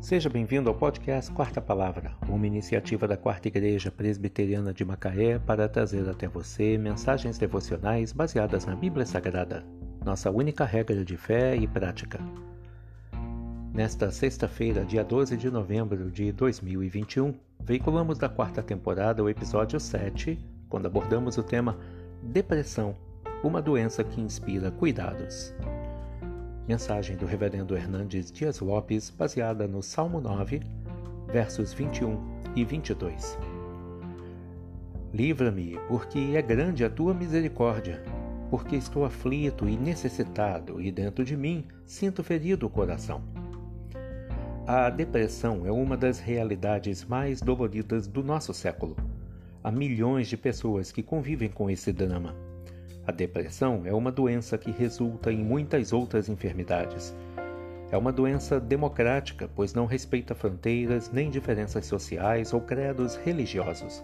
Seja bem-vindo ao podcast Quarta Palavra, uma iniciativa da Quarta Igreja Presbiteriana de Macaé para trazer até você mensagens devocionais baseadas na Bíblia Sagrada, nossa única regra de fé e prática. Nesta sexta-feira, dia 12 de novembro de 2021, veiculamos da quarta temporada o episódio 7, quando abordamos o tema Depressão, uma doença que inspira cuidados. Mensagem do Reverendo Hernandes Dias Lopes, baseada no Salmo 9, versos 21 e 22. Livra-me, porque é grande a tua misericórdia, porque estou aflito e necessitado, e dentro de mim sinto ferido o coração. A depressão é uma das realidades mais doloridas do nosso século. Há milhões de pessoas que convivem com esse drama. A depressão é uma doença que resulta em muitas outras enfermidades. É uma doença democrática, pois não respeita fronteiras nem diferenças sociais ou credos religiosos.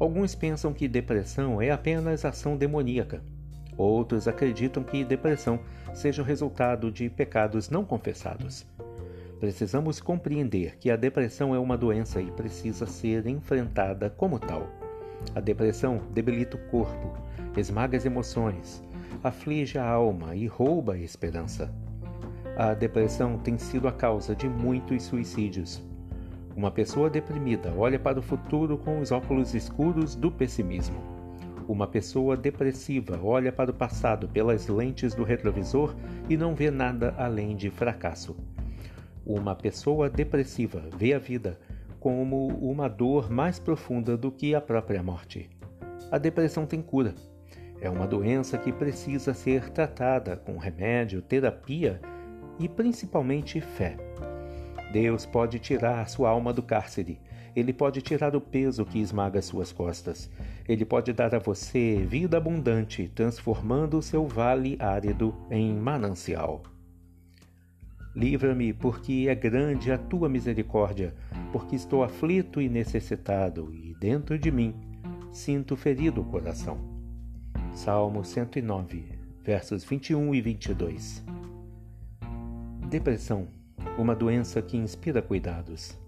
Alguns pensam que depressão é apenas ação demoníaca. Outros acreditam que depressão seja o resultado de pecados não confessados. Precisamos compreender que a depressão é uma doença e precisa ser enfrentada como tal. A depressão debilita o corpo, esmaga as emoções, aflige a alma e rouba a esperança. A depressão tem sido a causa de muitos suicídios. Uma pessoa deprimida olha para o futuro com os óculos escuros do pessimismo. Uma pessoa depressiva olha para o passado pelas lentes do retrovisor e não vê nada além de fracasso. Uma pessoa depressiva vê a vida como uma dor mais profunda do que a própria morte. A depressão tem cura. É uma doença que precisa ser tratada com remédio, terapia e principalmente fé. Deus pode tirar sua alma do cárcere. Ele pode tirar o peso que esmaga suas costas. Ele pode dar a você vida abundante, transformando o seu vale árido em manancial. Livra-me, porque é grande a tua misericórdia, porque estou aflito e necessitado, e dentro de mim sinto ferido o coração. Salmo 109, versos 21 e 22. Depressão, uma doença que inspira cuidados.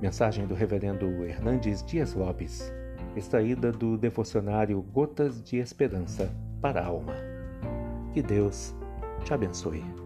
Mensagem do Reverendo Hernandes Dias Lopes, extraída do devocionário Gotas de Esperança para a Alma. Que Deus te abençoe.